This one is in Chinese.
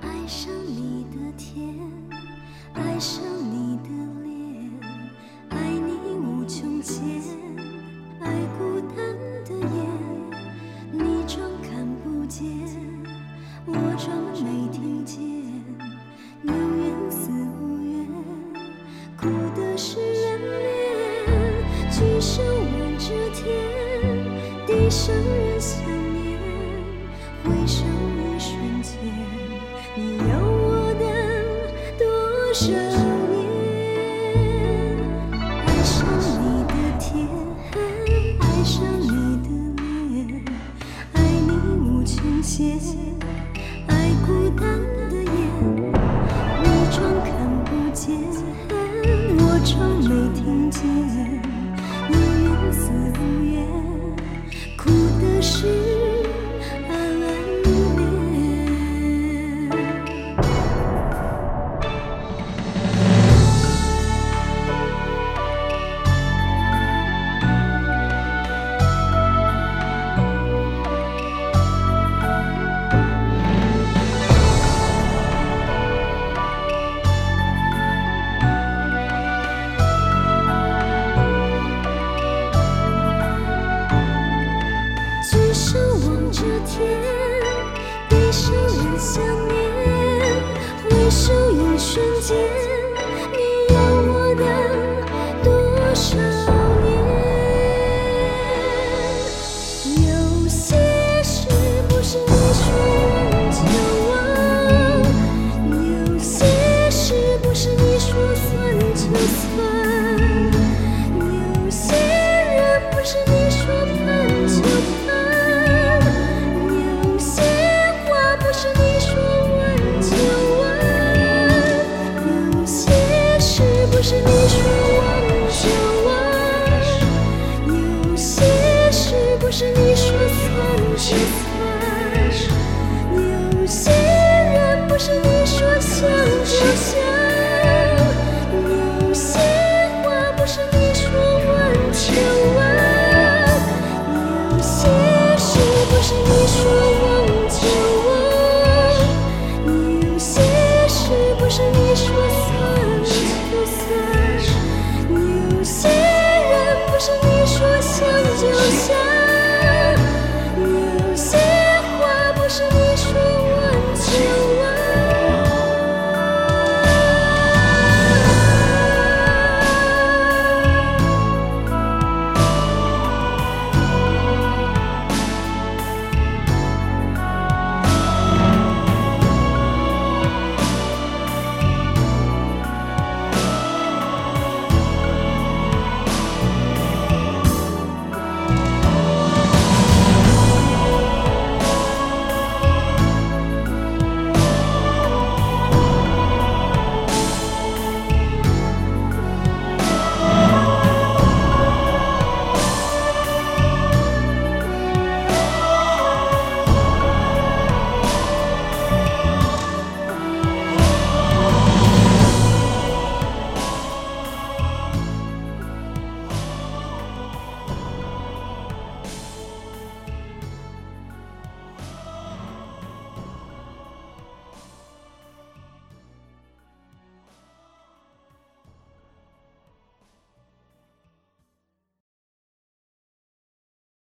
爱上你的天，爱上你的脸，爱你无穷千，爱孤单的夜，你装看不见，我装没听见，有缘似无缘，苦的是人恋，举手望着天，地上人想念，回首一瞬间，你有我的多少年？爱上你的天，爱上你的脸，爱你无穷限，你我多少年？有些事不是你说忘就忘，有些事不是你说算就算。you